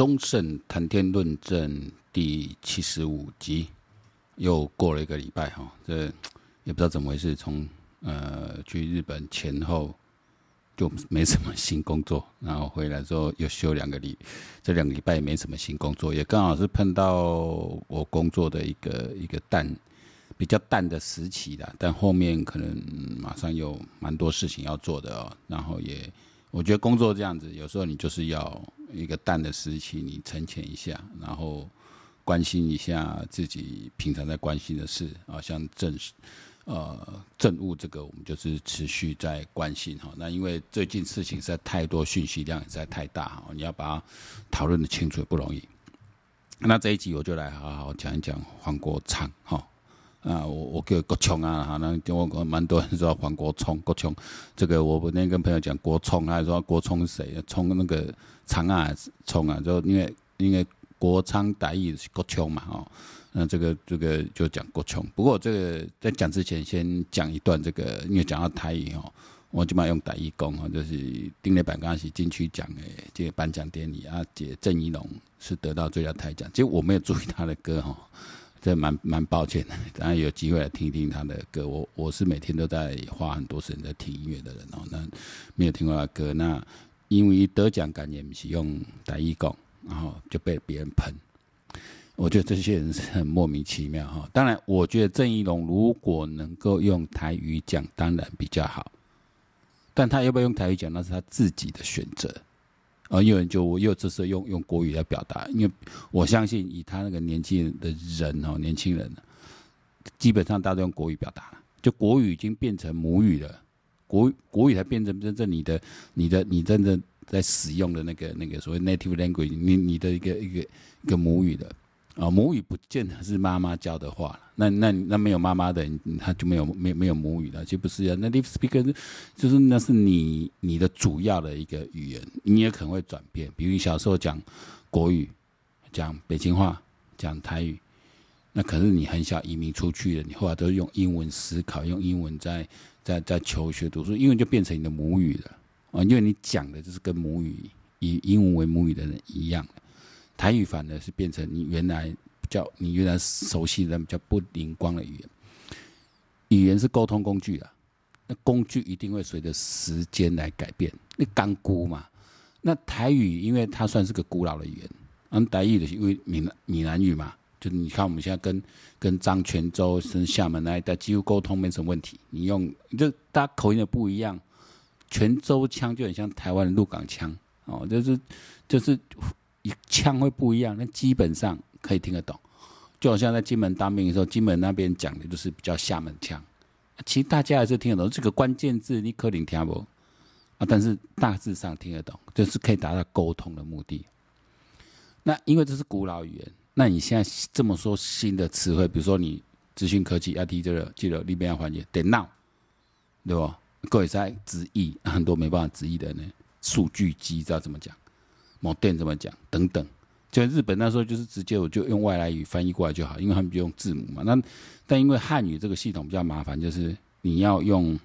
忠胜谈天论证第七十五集，又过了一个礼拜哈，这也不知道怎么回事，从呃去日本前后就没什么新工作，然后回来之后又休两个礼，这两个礼拜也没什么新工作，也刚好是碰到我工作的一个一个淡比较淡的时期的，但后面可能马上有蛮多事情要做的哦，然后也我觉得工作这样子，有时候你就是要。一个淡的时期，你沉潜一下，然后关心一下自己平常在关心的事啊，像政呃政务这个，我们就是持续在关心哈。那因为最近事情实在太多，讯息量实在太大哈，你要把它讨论的清楚也不容易。那这一集我就来好好讲一讲黄国昌哈。啊，我我叫国聪啊，哈，那我蛮多人说黄国聪，国聪，这个我昨天跟朋友讲国聪，他说国聪是谁？聪那个长啊，聪啊，就因为因为国昌台语是国聪嘛，哦，那这个这个就讲国聪。不过这个在讲之前，先讲一段这个，因为讲到台语哦，我就嘛用台语讲哦，就是顶礼拜刚是金曲奖的这个颁奖典礼啊，这郑宜农是得到最佳台奖，其实我没有注意他的歌哈。这蛮蛮抱歉的，当然有机会来听听他的歌。我我是每天都在花很多时间在听音乐的人哦，那没有听过他的歌，那因为得奖感言是用台语讲，然后就被别人喷。我觉得这些人是很莫名其妙哈。当然，我觉得郑宜农如果能够用台语讲，当然比较好。但他要不要用台语讲，那是他自己的选择。啊，有人就我又这时候用用国语来表达，因为我相信以他那个年纪的人哦，年轻人，基本上大家都用国语表达了，就国语已经变成母语了，国国语才变成真正你的、你的、你真正在使用的那个那个所谓 native language，你你的一个一个一个母语的。啊，母语不见得是妈妈教的话，那那那没有妈妈的，他就没有没有没有母语了，就不是啊。那 live speaker 就是那是你你的主要的一个语言，你也可能会转变。比如你小时候讲国语，讲北京话，讲台语，那可是你很小移民出去了，你后来都是用英文思考，用英文在在在求学读书，英文就变成你的母语了啊，因为你讲的就是跟母语以英文为母语的人一样。台语反而是变成你原来比较你原来熟悉的比较不灵光的语言。语言是沟通工具啊，那工具一定会随着时间来改变。那刚估嘛，那台语因为它算是个古老的语言，嗯，台语的是因为闽闽南语嘛，就你看我们现在跟跟漳泉州、跟厦门那一带几乎沟通没什么问题。你用就大家口音的不一样，泉州腔就很像台湾的鹿港腔哦，就是就是。一腔会不一样，那基本上可以听得懂。就好像在金门当兵的时候，金门那边讲的就是比较厦门腔，其实大家还是听得懂。这个关键字你可能听不啊，但是大致上听得懂，就是可以达到沟通的目的。那因为这是古老语言，那你现在这么说新的词汇，比如说你资讯科技 IT 这个，记得里边要环节电脑，对吧？各位在直译，很多没办法直译的呢，数据机知道怎么讲？某店怎么讲？等等，就日本那时候就是直接我就用外来语翻译过来就好，因为他们就用字母嘛。那但因为汉语这个系统比较麻烦，就是你要用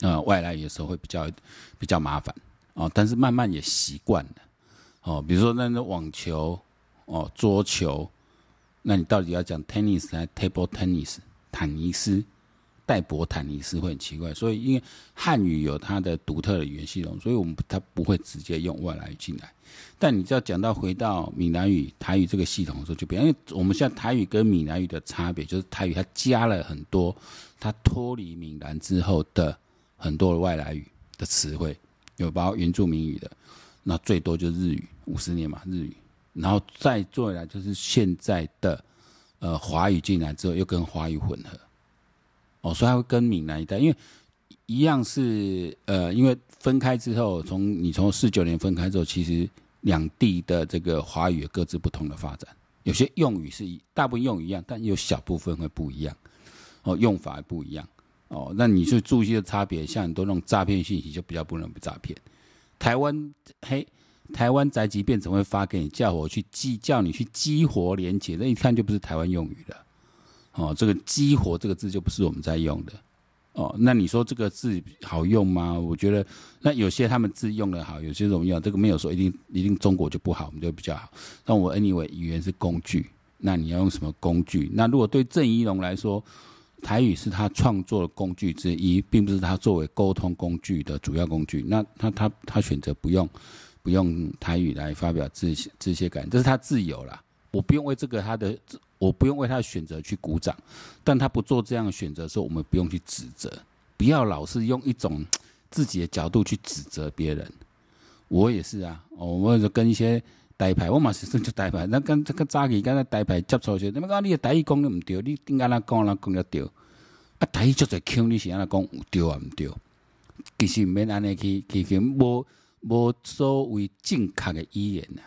呃外来语的时候会比较比较麻烦哦。但是慢慢也习惯了哦。比如说那个网球哦，桌球，那你到底要讲 tennis 还是 table tennis？坦尼斯？戴博坦尼斯会很奇怪，所以因为汉语有它的独特的语言系统，所以我们它不会直接用外来语进来。但你只要讲到回到闽南语、台语这个系统的时候，就变，因为我们现在台语跟闽南语的差别就是台语它加了很多，它脱离闽南之后的很多的外来语的词汇，有包括原住民语的，那最多就是日语，五十年嘛日语，然后再做来就是现在的呃华语进来之后又跟华语混合。哦，所以它会跟闽南一带，因为一样是呃，因为分开之后，从你从四九年分开之后，其实两地的这个华语各自不同的发展，有些用语是大部分用语一样，但有小部分会不一样，哦，用法不一样，哦，那你去注意的差别，像很多那种诈骗信息就比较不能被诈骗。台湾嘿，台湾宅急便怎么会发给你，叫我去激，叫你去激活连接，那一看就不是台湾用语了。哦，这个“激活”这个字就不是我们在用的，哦，那你说这个字好用吗？我觉得那有些他们字用的好，有些容易用，这个没有说一定一定中国就不好，我们就比较好。但我 anyway 语言是工具，那你要用什么工具？那如果对郑宜农来说，台语是他创作的工具之一，并不是他作为沟通工具的主要工具。那他他他选择不用不用台语来发表这些这些感，这是他自由啦。我不用为这个他的。我不用为他的选择去鼓掌，但他不做这样的选择的时候，我们不用去指责，不要老是用一种自己的角度去指责别人。我也是啊，我就跟一些台派，我嘛是算就台派，那跟这个早期跟那台牌接触时，你们讲你的台语讲的唔对，你应该那讲那讲的对，啊台语就在腔，你是安那讲有对啊唔对？其实唔免安尼去去去，无无所谓正确的语言呐。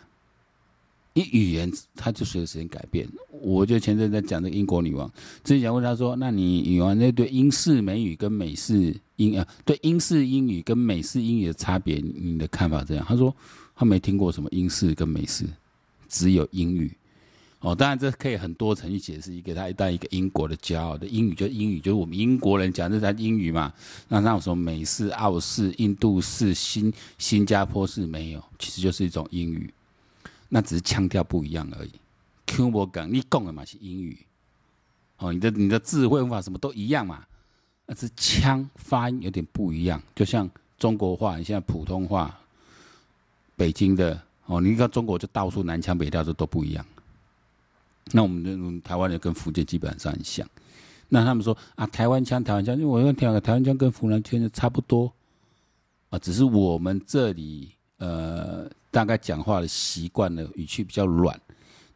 你语言它就随着时间改变，我就前阵在讲这英国女王，之前问她说：“那你语王那对英式美语跟美式英啊，对英式英语跟美式英语的差别，你的看法怎样？”她说：“她没听过什么英式跟美式，只有英语。”哦，当然这可以很多层去解释，一个她带一个英国的骄傲的英语，就英语就是我们英国人讲这台英语嘛。那那种什么美式、澳式、印度式、新新加坡式没有，其实就是一种英语。那只是腔调不一样而已。Q 我讲，你讲的嘛是英语，哦，你的你的智慧文法什么都一样嘛，那是腔发音有点不一样。就像中国话，你现在普通话，北京的哦，你看中国就到处南腔北调，这都不一样。那我们的台湾人跟福建基本上很像。那他们说啊，台湾腔台湾腔，因为我讲台湾腔跟湖南腔差不多啊，只是我们这里呃。大概讲话的习惯呢，语气比较软，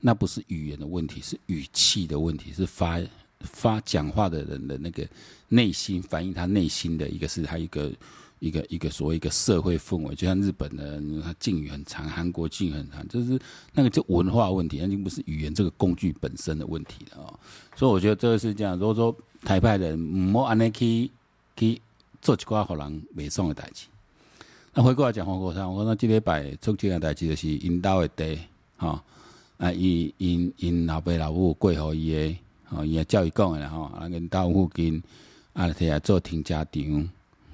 那不是语言的问题，是语气的问题，是发发讲话的人的那个内心反映他内心的一个是他一个一个一个所谓一个社会氛围，就像日本的他敬语很长，韩国敬语很长，就是那个就文化问题，那已经不是语言这个工具本身的问题了啊。所以我觉得这个是这样，如果说台派人莫安尼去去做一寡好人袂爽的代志。那回过来讲黄国昌，我讲这礼拜做这件代志就是因兜的地，哈啊，因因因老爸老母过互伊的，吼伊也教育讲的啦，吼啊，因兜附近啊，摕来做停车场，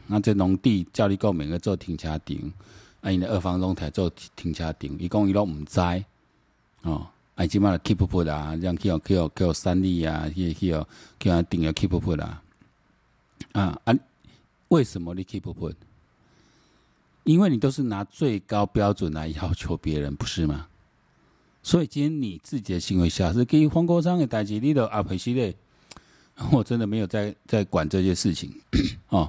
那这农地照你讲免个做停车场，啊，因的二房东摕做停车场，伊讲伊拢毋知，哦，啊，即马 keep put 啊，这样去哦去哦去哦三立啊，去去哦去啊定个 keep put 啊，啊啊，为什么你 keep put？因为你都是拿最高标准来要求别人，不是吗？所以今天你自己的行为下是给黄国昌的代志，你都阿培系列，我真的没有在在管这些事情 哦。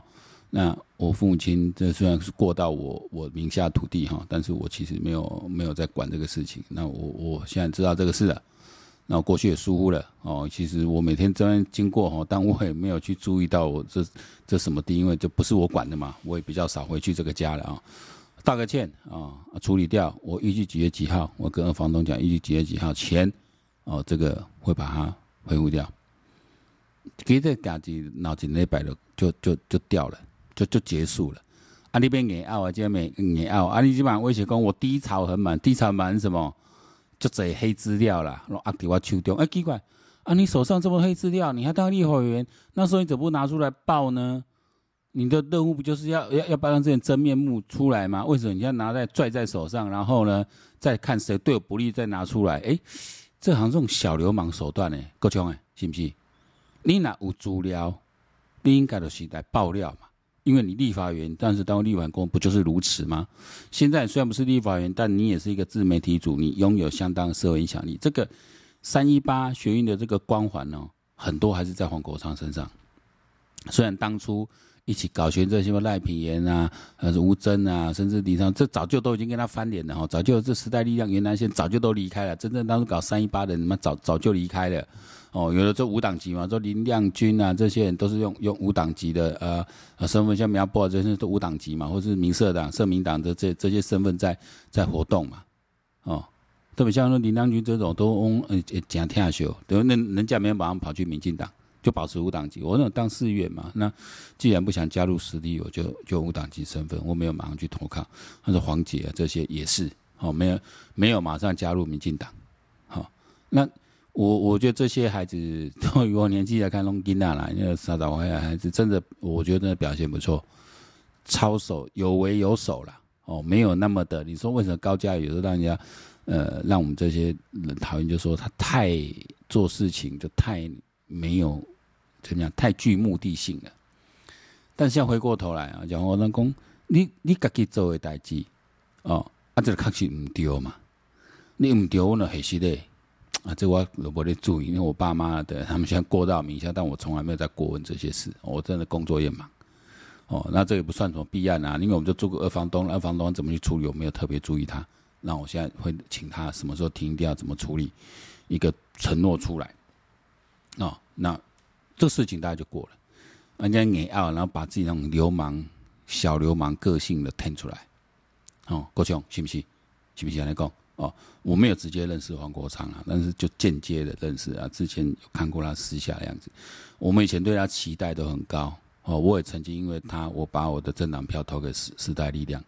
那我父母亲这虽然是过到我我名下土地哈，但是我其实没有没有在管这个事情。那我我现在知道这个事了。那过去也疏忽了哦，其实我每天这边经过哈，但我也没有去注意到我这这什么地，因为这不是我管的嘛，我也比较少回去这个家了啊。道个歉啊，处理掉。我预计几月几号，我跟房东讲，预计几月几号前哦，这个会把它恢复掉。给这家子脑筋那摆了，就就就掉了，就就结束了。啊，那边也拗啊，这边没也拗啊，你基本上威胁讲我低潮很满，低潮满什么？就这黑资料啦，拢压伫我手中。哎、奇怪，啊，你手上这么黑资料，你还当立法委员，那时候你怎么不拿出来报呢？你的任务不就是要要要把这些真面目出来吗？为什么你要拿在拽在手上，然后呢，再看谁对我不利，再拿出来？哎、这好像这种小流氓手段呢，够呛哎，是不是？你哪有资料，你应该就是来爆料嘛。因为你立法员，但是当立法员不就是如此吗？现在虽然不是立法员，但你也是一个自媒体主，你拥有相当社会影响力。这个三一八学运的这个光环呢，很多还是在黄国昌身上。虽然当初一起搞学这些什么赖品言啊、还是吴峥啊，甚至李昌，这早就都已经跟他翻脸了哈，早就这时代力量原来先早就都离开了，真正当初搞三一八的人，他早早就离开了。哦，有的做无党籍嘛，做林亮君啊，这些人都是用用无党籍的呃呃身份，像苗博这些都无党籍嘛，或是民社党、社民党的这这些身份在在活动嘛，哦，特别像说林亮君这种都嗯呃讲天秀，等于人人家没有马上跑去民进党，就保持无党籍。我那当市议员嘛，那既然不想加入时力，我就就无党籍身份，我没有马上去投靠。他说黄姐啊这些也是哦，没有没有马上加入民进党，好、哦、那。我我觉得这些孩子，对于我年纪来看，拢囡仔啦，因为三十岁的孩子真的，我觉得表现不错，操守有为有守啦。哦，没有那么的。你说为什么高嘉瑜有时候让人家，呃，让我们这些人讨厌，就说他太做事情就太没有怎么样，太具目的性了。但现在回过头来啊，讲我老公，你你自己做的代志，哦，啊，这个确实唔对嘛。你唔对，我呢还是嘞，啊，这我我不得注意，因为我爸妈的他们现在过到名下，但我从来没有在过问这些事，我真的工作也忙。哦，那这也不算什么弊案啊，因为我们就做过二房东，二房东怎么去处理，我没有特别注意他。那我现在会请他什么时候停掉，怎么处理，一个承诺出来。哦，那这事情大家就过了。人家硬要，然后把自己那种流氓、小流氓个性的腾出来。哦，国强，信不信？信不信？来讲哦，我没有直接认识黄国昌啊，但是就间接的认识啊。之前有看过他私下的样子，我们以前对他期待都很高。哦，我也曾经因为他，我把我的政党票投给时时代力量。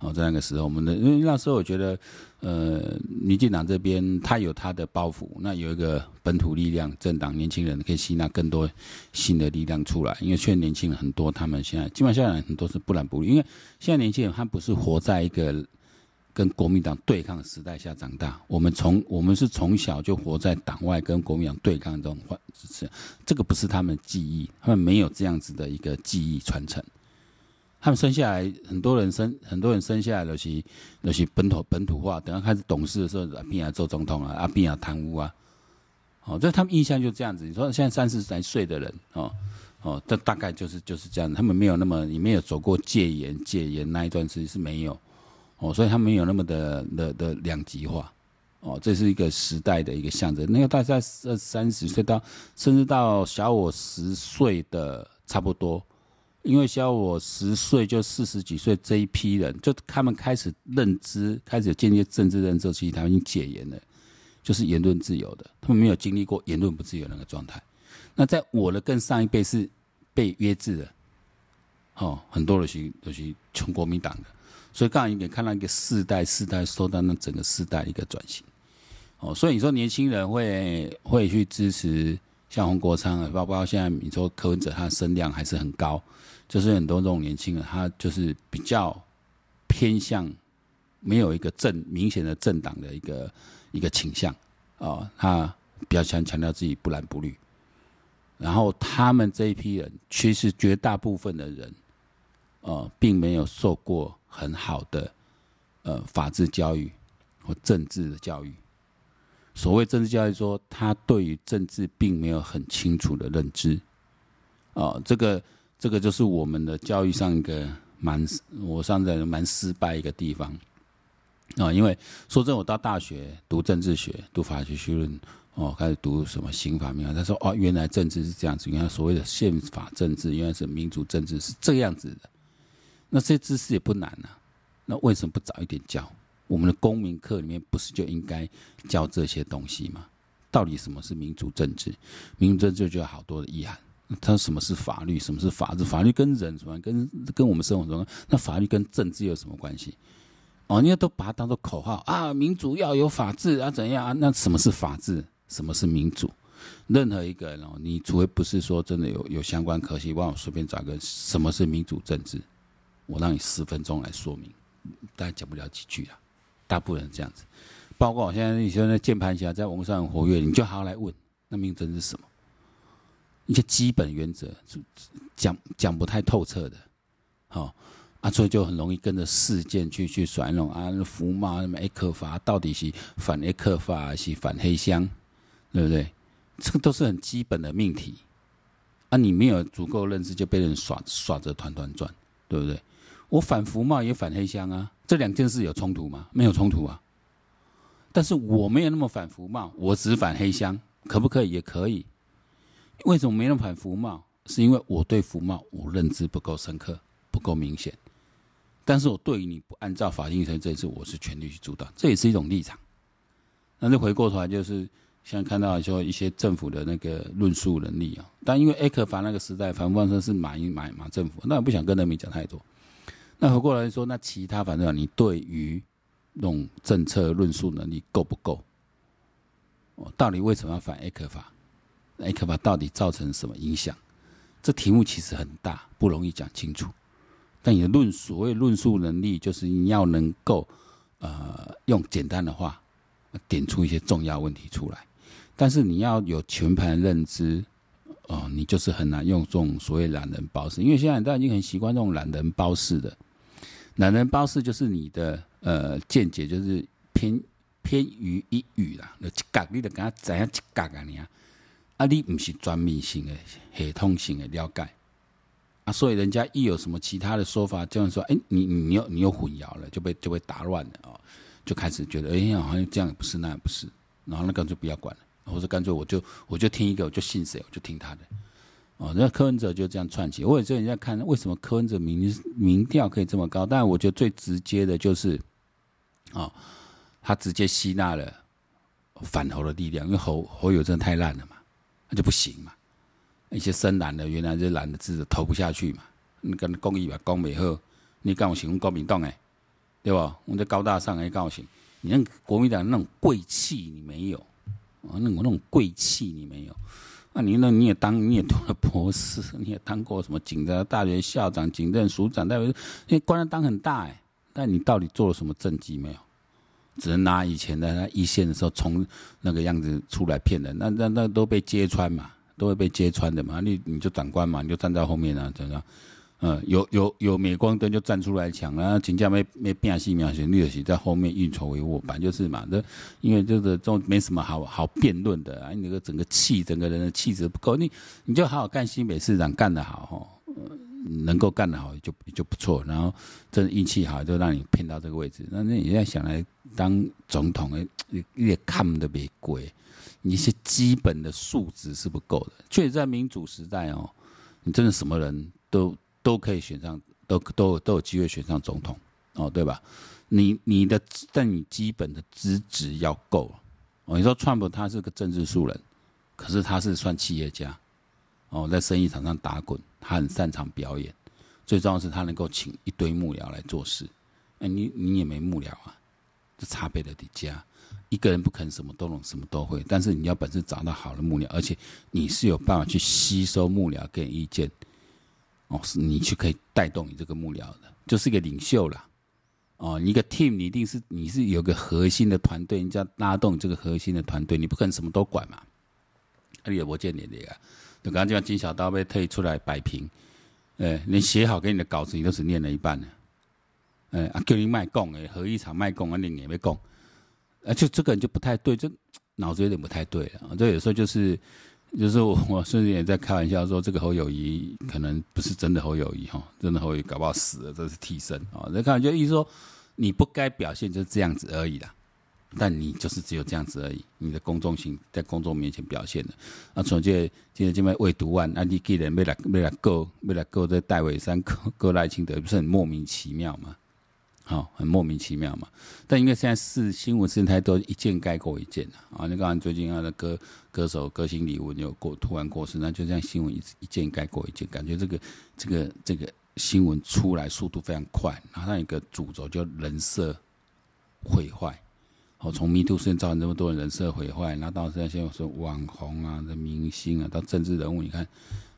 哦，在那个时候，我们的因为那时候我觉得，呃，民进党这边他有他的包袱，那有一个本土力量政党，年轻人可以吸纳更多新的力量出来。因为现在年轻人很多，他们现在基本上很多是不蓝不绿，因为现在年轻人他不是活在一个。跟国民党对抗的时代下长大，我们从我们是从小就活在党外跟国民党对抗这种环，这个不是他们记忆，他们没有这样子的一个记忆传承。他们生下来，很多人生很多人生下来都是都是本土本土化，等到开始懂事的时候，阿扁啊做总统啊，阿扁啊贪污啊，哦，这他们印象就这样子。你说现在三十来岁的人，哦哦，这大概就是就是这样，他们没有那么你没有走过戒严戒严那一段时间是没有。哦，所以他没有那么的的的两极化，哦，这是一个时代的一个象征。那个大概二三十岁到甚至到小我十岁的差不多，因为小我十岁就四十几岁这一批人，就他们开始认知，开始建立政治认知，其实他们已经戒严了，就是言论自由的，他们没有经历过言论不自由那个状态。那在我的更上一辈是被约制的，哦，很多的是都是穷国民党的。所以刚才你可以看到一个世代世代受到那整个世代一个转型，哦，所以你说年轻人会会去支持像洪国昌啊，包括现在你说柯文哲，他的声量还是很高，就是很多这种年轻人，他就是比较偏向没有一个正明显的政党的一个一个倾向啊，他比较强强调自己不蓝不绿，然后他们这一批人，其实绝大部分的人，呃，并没有受过。很好的，呃，法治教育或政治的教育。所谓政治教育，说他对于政治并没有很清楚的认知。哦，这个这个就是我们的教育上一个蛮，我上在蛮失败一个地方。啊，因为说真，我到大学读政治学、读法学学论，哦，开始读什么刑法民法，他说哦，原来政治是这样子，原来所谓的宪法政治，原来是民主政治是这样子的。那这些知识也不难啊，那为什么不早一点教？我们的公民课里面不是就应该教这些东西吗？到底什么是民主政治？民主政治就有好多的意涵。它什么是法律？什么是法治？法律跟人什么？跟跟我们生活中，那法律跟政治有什么关系？哦，人家都把它当做口号啊，民主要有法治啊，怎样啊？那什么是法治？什么是民主？任何一个人哦，你除非不是说真的有有相关科系，帮我随便找一个什么是民主政治？我让你十分钟来说明，大概讲不了几句啊。大部分人这样子，包括我现在你说那键盘侠在网络上很活跃，你就好好来问，那民主是什么？一些基本原则，讲讲不太透彻的，好啊，所以就很容易跟着事件去去甩那种啊，服贸什么 A 克法到底是反 A 克法还是反黑箱，对不对？这个都是很基本的命题啊，你没有足够认知，就被人耍耍着团团转，对不对？我反服贸也反黑箱啊，这两件事有冲突吗？没有冲突啊。但是我没有那么反服贸，我只反黑箱，可不可以？也可以。为什么没那么反服贸？是因为我对服贸我认知不够深刻，不够明显。但是我对于你不按照法定程序这一次，我是全力去主导，这也是一种立场。那就回过头来，就是现在看到说一些政府的那个论述能力啊，但因为艾克法那个时代，反方说是马英马马政府，那我不想跟人民讲太多。那回过来说，那其他反正你对于那种政策论述能力够不够？哦到底为什么要反 A 克法？A 克法到底造成什么影响？这题目其实很大，不容易讲清楚。但你的论所谓论述能力，就是你要能够呃用简单的话点出一些重要问题出来。但是你要有全盘认知哦，你就是很难用这种所谓懒人包式，因为现在大家已经很习惯这种懒人包式的。懒人包式就是你的呃见解就是偏偏于一语啦，就一角你得跟他怎样一角啊你啊，啊你不是专门性的系统性的了解。啊，所以人家一有什么其他的说法，就是说，哎、你你又你又混淆了，就被就被打乱了哦，就开始觉得，哎、欸，好像这样也不是，那也不是，然后那干脆不要管了，或者干脆我就我就听一个，我就信谁，我就听他的。哦，那柯文哲就这样串起。我也最近在看，为什么柯文哲民民调可以这么高？但我觉得最直接的就是，哦，他直接吸纳了反侯的力量，因为侯侯友真的太烂了嘛，那就不行嘛。一些深蓝的，原来就蓝的字投不下去嘛。你跟公益吧，公美好，你敢有喜欢国民党哎，对吧？我们这高大上还高兴，你那国民党那种贵气你没有，啊，那种那种贵气你没有。那、啊、你那？你也当你也读了博士，你也当过什么警察大学校长、警政署长，代表因为官当很大哎。但你到底做了什么政绩没有？只能拿以前的那一线的时候从那个样子出来骗人，那那那都被揭穿嘛，都会被揭穿的嘛。你你就长官嘛，你就站在后面啊，怎样？嗯，有有有镁光灯就站出来抢啊，请假没没变戏描写，绿的是在后面运筹帷幄，反正就是嘛。这因为这个这种没什么好好辩论的啊，你那个整个气，整个人的气质不够，你你就好好干新北市长干得好哦，能够干得好就就不错。然后这运气好，就让你骗到这个位置。那那你在想来当总统诶，越看得别贵，你一些基本的素质是不够的。确实，在民主时代哦，你真的什么人都。都可以选上，都都都有机会选上总统，哦，对吧？你你的但你基本的资质要够哦。你说川普他是个政治素人，可是他是算企业家，哦，在生意场上打滚，他很擅长表演，最重要是他能够请一堆幕僚来做事。哎，你你也没幕僚啊，这差别的底加，一个人不肯什么都懂，什么都会，但是你要本事找到好的幕僚，而且你是有办法去吸收幕僚给意见。哦，是你去可以带动你这个幕僚的，就是一个领袖了。哦，你一个 team，你一定是你是有个核心的团队，你就要拉动这个核心的团队，你不可能什么都管嘛。你也不见你的啊，就刚刚就像金小刀被推出来摆平，哎，连写好给你的稿子，你都只念了一半呢。哎，啊，叫你卖供哎，合一场卖供啊，你也没供，啊，就这个人就不太对，就脑子有点不太对啊。这有时候就是。就是我，我甚至也在开玩笑说，这个侯友谊可能不是真的侯友谊哈，真的侯友谊搞不好死了，这是替身啊。在开玩笑意思说，你不该表现就是这样子而已啦，但你就是只有这样子而已，你的公众性在公众面前表现的。啊，从这今天这边未读完，啊，你既然没来没来告，没来告这戴伟山告告赖清德，不是很莫名其妙吗？好，很莫名其妙嘛。但因为现在是新闻生态都一件盖过一件啊。你刚刚最近他的歌歌手歌星李玟有过突然过世，那就这样新闻一一件盖过一件，感觉这个这个这个新闻出来速度非常快。然后一个主轴叫人设毁坏。好，从 MeToo 事件造成这么多人人设毁坏，然后到现在现在说网红啊、的明星啊，到政治人物，你看。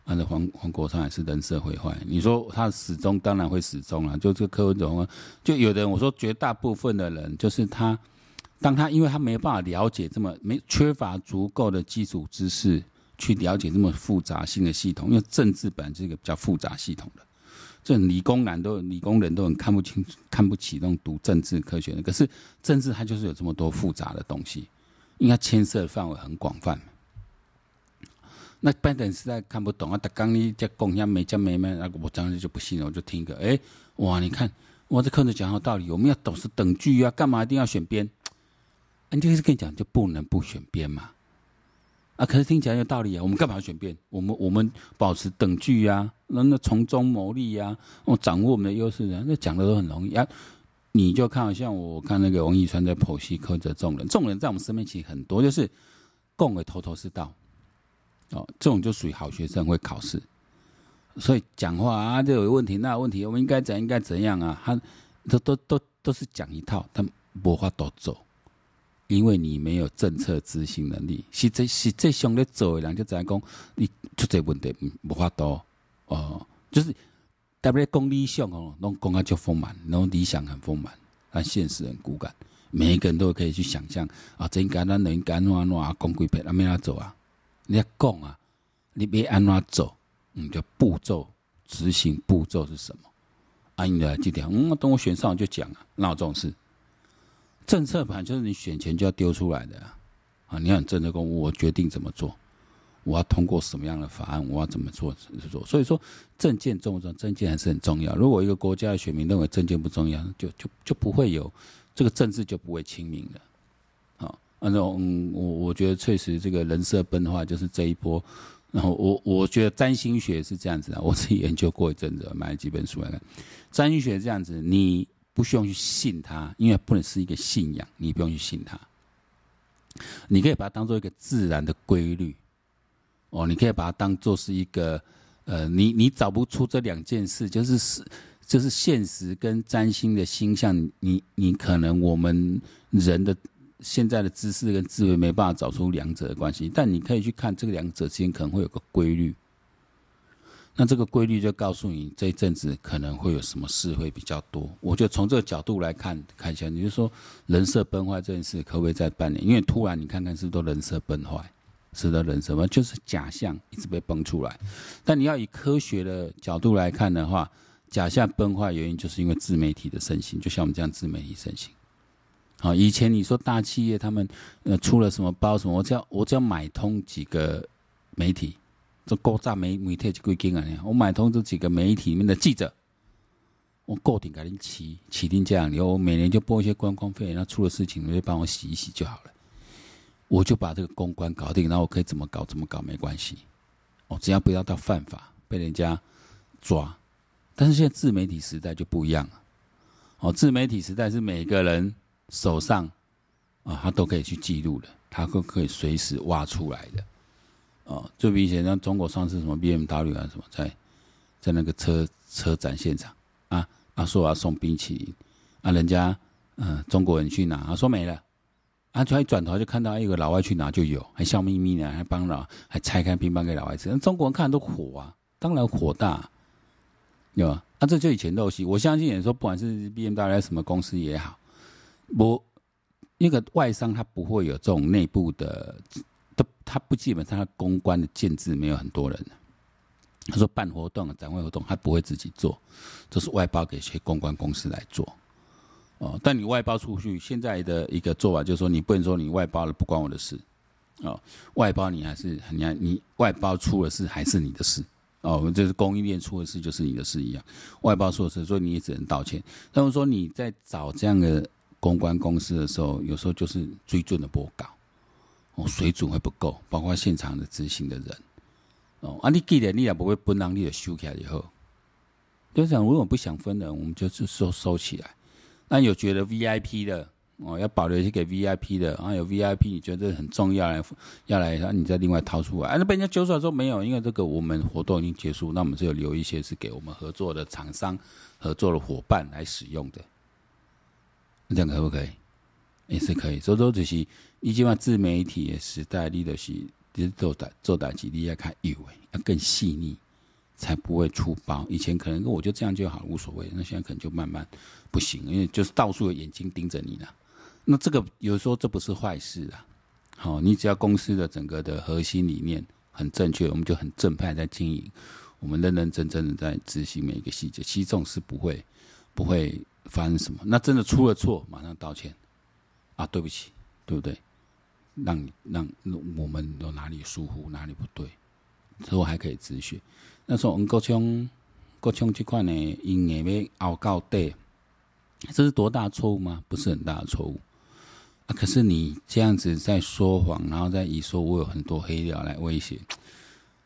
按照黄黄国昌也是人设毁坏，你说他始终当然会始终啊，就这个柯文哲，就有的人我说绝大部分的人就是他，当他因为他没有办法了解这么没缺乏足够的基础知识去了解这么复杂性的系统，因为政治本来是一个比较复杂系统的，这理工男都理工人都很看不清看不起那种读政治科学的，可是政治它就是有这么多复杂的东西，应该牵涉的范围很广泛。那拜登实在看不懂啊！他刚你在讲下没讲没没，那我当时就不信了，我就听一个，哎，哇！你看我这柯文哲讲好道理，我们要都是等距啊，干嘛一定要选边？你就是跟你讲，就不能不选边嘛？啊，可是听起来有道理啊，我们干嘛要选边？我们我们保持等距啊，那那从中牟利啊，我掌握我们的优势啊，那讲的都很容易啊。你就看像我看那个王一川在剖析柯文哲这种人，这种人在我们身边其实很多，就是共为头头是道。哦，这种就属于好学生会考试，所以讲话啊，这有问题，那有问题，我们应该怎应该怎样啊？他都都都都是讲一套，但无法都做因为你没有政策执行能力。实际实际上咧做的人就知影讲，你出这问题无法度哦，就是特别讲理想哦，拢讲啊就丰满，拢理想很丰满，但现实很骨感。每一个人都可以去想象啊，这应该咱应该安怎安怎啊，讲几遍，安怎啊走啊？你要讲啊，你别安怎走，你的步骤执行步骤是什么？啊，你来记条，嗯，等我选上就讲啊，哪有这种事？政策盘就是你选前就要丢出来的啊！啊，你很政策公，我决定怎么做，我要通过什么样的法案，我要怎么做怎么做。所以说，政见重不重要？政见还是很重要。如果一个国家的选民认为政见不重要，就就就不会有这个政治就不会清明了。好，那嗯我我觉得确实这个人设崩坏就是这一波。然后我我觉得占星学是这样子的，我自己研究过一阵子，买了几本书来看。占星学这样子，你。不需要去信它，因为不能是一个信仰，你不用去信它。你可以把它当做一个自然的规律，哦，你可以把它当做是一个，呃，你你找不出这两件事，就是是就是现实跟占星的星象，你你可能我们人的现在的知识跟智慧没办法找出两者的关系，但你可以去看这个两者之间可能会有个规律。那这个规律就告诉你这一阵子可能会有什么事会比较多。我就从这个角度来看，看一下，你就说人设崩坏这件事可不可以再半年？因为突然你看看是不是都人设崩坏，是的，人设崩就是假象一直被崩出来。但你要以科学的角度来看的话，假象崩坏原因就是因为自媒体的盛行，就像我们这样自媒体盛行。啊，以前你说大企业他们呃出了什么包什么，我只要我只要买通几个媒体。这国家媒媒体就归紧啊！我买通这几个媒体里面的记者，我固定给你起起定价，然后我每年就拨一些观光费，然后出了事情，你就帮我洗一洗就好了。我就把这个公关搞定，然后我可以怎么搞怎么搞没关系。哦，只要不要到犯法被人家抓。但是现在自媒体时代就不一样了。哦，自媒体时代是每个人手上啊，他都可以去记录的，他都可以随时挖出来的。哦，就比以前像中国上次什么 BMW 啊什么，在在那个车车展现场啊啊说我要送冰淇淋啊，人家嗯、中国人去拿，啊说没了，啊就一转头就看到一个老外去拿就有，还笑眯眯的，还帮老还拆开冰棒给老外吃，那中国人看都火啊，当然火大，有吧？啊这就以前陋习，我相信也说不管是 BMW 什么公司也好，不那个外商他不会有这种内部的。他他不基本上他公关的建制没有很多人，他说办活动、展会活动他不会自己做，都是外包给一些公关公司来做。哦，但你外包出去，现在的一个做法就是说，你不能说你外包了不关我的事。哦，外包你还是你还你外包出了事还是你的事。哦，就是供应链出了事就是你的事一样，外包出了事，所以你也只能道歉。那么说你在找这样的公关公司的时候，有时候就是追准的不高。哦，水准会不够，包括现场的执行的人。哦，啊，你记得你也不会分让你的收起来以后，就讲如果不想分的，我们就是收收起来。那有觉得 VIP 的哦，要保留一些给 VIP 的啊，有 VIP 你觉得很重要来要来，那你再另外掏出来。啊，那被人家揪出来说没有，因为这个我们活动已经结束，那我们只有留一些是给我们合作的厂商、合作的伙伴来使用的。这样可不可以？也是可以，所以说就是，你即马自媒体的时代，你就是你做打做打击，你要看有诶，要更细腻，才不会出包。以前可能我就这样就好，无所谓。那现在可能就慢慢不行，因为就是到处有眼睛盯着你呢。那这个有时候这不是坏事啊。好，你只要公司的整个的核心理念很正确，我们就很正派在经营，我们认认真真的在执行每一个细节，其实这种事不会不会发生什么。那真的出了错，马上道歉。啊，对不起，对不对？让你让我们有哪里疏忽，哪里不对，之后还可以止血。那时候，我们国强国强这块呢，因为要熬到底，这是多大错误吗？不是很大的错误啊。可是你这样子在说谎，然后再以说我有很多黑料来威胁，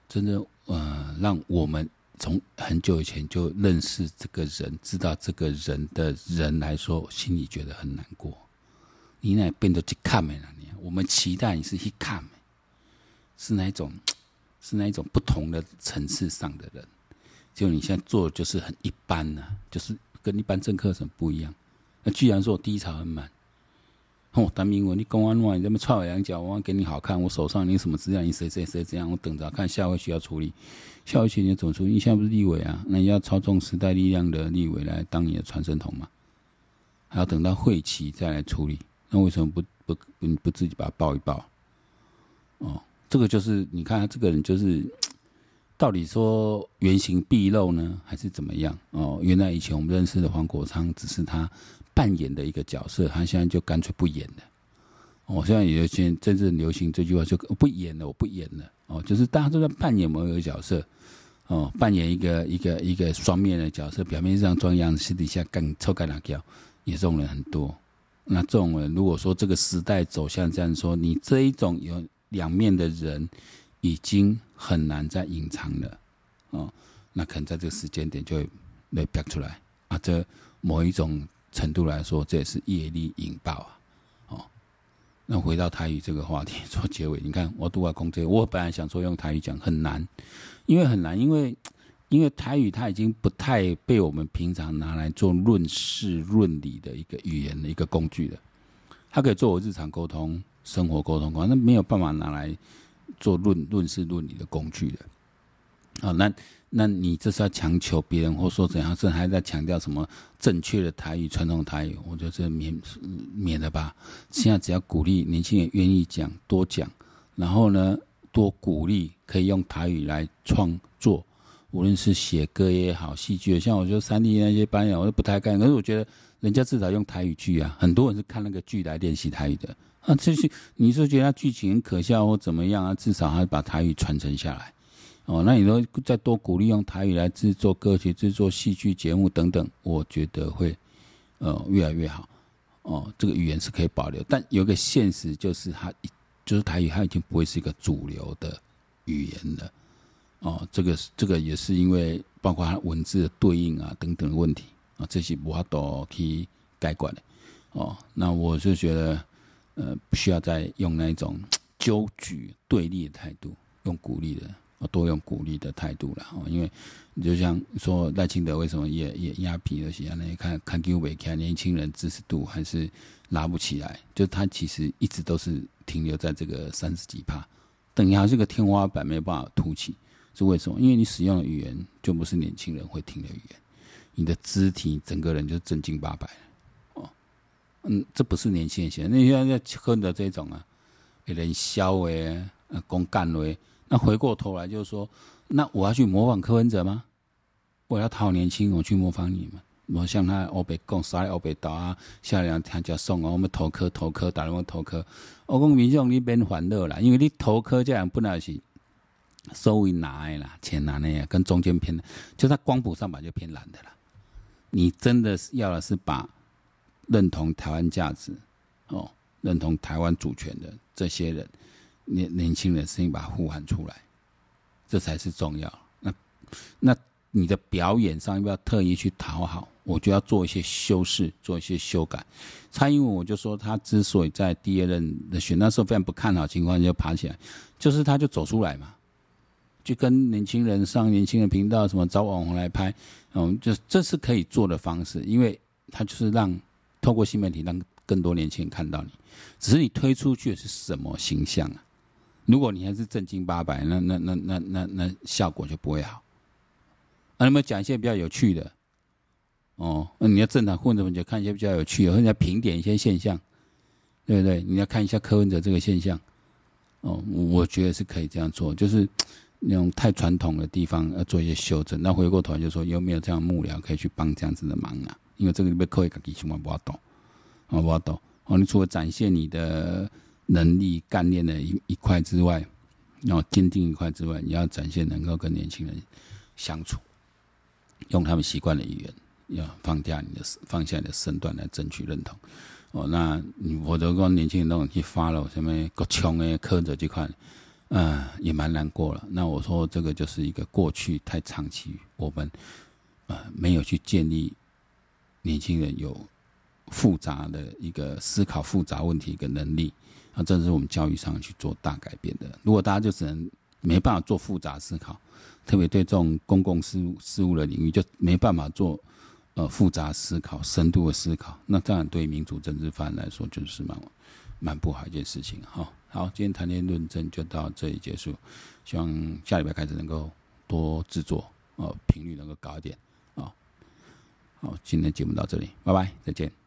真的呃，让我们从很久以前就认识这个人，知道这个人的人来说，心里觉得很难过。你那变得去看没了？你我们期待你是去看，是那一种，是那一种不同的层次上的人。就你现在做的就是很一般呐、啊，就是跟一般政客什不一样。那居然说我低潮很满，哦，单明文，你公安话你这么臭两脚，我给你好看。我手上你什么资料？你谁谁谁这样？我等着看下回需要处理，下回去你怎么处理？你现在不是立委啊？那你要操纵时代力量的立委来当你的传声筒吗？还要等到会期再来处理？那为什么不不不不自己把它报一报？哦，这个就是你看他这个人就是。到底说原形毕露呢，还是怎么样？哦，原来以前我们认识的黄国昌只是他扮演的一个角色，他现在就干脆不演了。哦，现在有些真正流行这句话，就不演了，我不演了。哦，就是大家都在扮演某一个角色，哦，扮演一个一个一个双面的角色，表面上装样子，私底下干臭干辣椒，也这种人很多。那这种人，如果说这个时代走向这样说，你这一种有两面的人。已经很难再隐藏了，哦，那可能在这个时间点就会被逼出来啊。这某一种程度来说，这也是业力引爆啊，哦。那回到台语这个话题做结尾，你看我读完空这个，我本来想说用台语讲很难，因为很难，因为因为台语它已经不太被我们平常拿来做论事论理的一个语言的一个工具了。它可以做我日常沟通、生活沟通，那没有办法拿来。做论论事论理的工具的，啊，那那你这是要强求别人，或说怎样？这还在强调什么正确的台语、传统台语？我觉得这免免了吧。现在只要鼓励年轻人愿意讲，多讲，然后呢，多鼓励可以用台语来创作，无论是写歌也好，戏剧，像我觉得三立那些班演，我都不太干。可是我觉得人家至少用台语剧啊，很多人是看那个剧来练习台语的。啊这是你是觉得他剧情很可笑或怎么样啊？至少还把台语传承下来，哦，那你说再多鼓励用台语来制作歌曲、制作戏剧节目等等，我觉得会呃越来越好。哦，这个语言是可以保留，但有个现实就是它就是台语，它已经不会是一个主流的语言了。哦，这个这个也是因为包括它文字的对应啊等等的问题啊，这些无法度去改观的。哦，那我就觉得。呃，不需要再用那一种纠举对立的态度，用鼓励的，多用鼓励的态度了。哦，因为你就像说赖清德为什么也也压皮了些，那看看 Q 维看年轻人支持度还是拉不起来，就他其实一直都是停留在这个三十几趴，等于还是个天花板，没有办法凸起。是为什么？因为你使用的语言就不是年轻人会听的语言，你的肢体整个人就正经八百哦。嗯，这不是年轻人写的，那现在喝的这种啊，有人笑诶，公干诶，那回过头来就是说，那我要去模仿柯文哲吗？我要讨年轻，我去模仿你们，我像他欧北共杀欧北岛啊，下两天就送啊，我们投科投科，打什么投科？我讲民众你别烦恼啦，因为你投科这样本来是收益拿的啦，钱拿的呀，跟中间偏，就在光谱上吧就偏蓝的啦。你真的是要的是把。认同台湾价值，哦，认同台湾主权的这些人，年年轻人声音把它呼喊出来，这才是重要。那那你的表演上要不要特意去讨好？我就要做一些修饰，做一些修改。蔡英文我就说，他之所以在第二任的选那时候非常不看好情况就爬起来，就是他就走出来嘛，就跟年轻人上年轻人频道，什么找网红来拍，嗯，就这是可以做的方式，因为他就是让。透过新媒体让更多年轻人看到你，只是你推出去是什么形象啊？如果你还是正经八百，那那那那那那效果就不会好。那有没有讲一些比较有趣的？哦，那你要正常混的，你就看一些比较有趣的，或者评点一些现象，对不对？你要看一下柯文哲这个现象。哦，我觉得是可以这样做，就是那种太传统的地方要做一些修正。那回过头来就说，有没有这样幕僚可以去帮这样子的忙啊？因为这个里面可以自己情况不要懂，啊不好懂。哦，你除了展现你的能力、干练的一一块之外，然后坚定一块之外，你要展现能够跟年轻人相处，用他们习惯的语言，要放下你的放下你的身段来争取认同。哦，那我都跟年轻人那种去发了什么国穷诶，苛责这块，嗯，也蛮难过了。那我说这个就是一个过去太长期，我们呃没有去建立。年轻人有复杂的一个思考复杂问题一个能力，那，这是我们教育上去做大改变的。如果大家就只能没办法做复杂思考，特别对这种公共事务事务的领域就没办法做呃复杂思考、深度的思考，那当然对民主政治犯来说就是蛮蛮不好一件事情。哈，好，今天谈天论证就到这里结束，希望下礼拜开始能够多制作，哦、呃，频率能够高一点，啊、哦，好，今天节目到这里，拜拜，再见。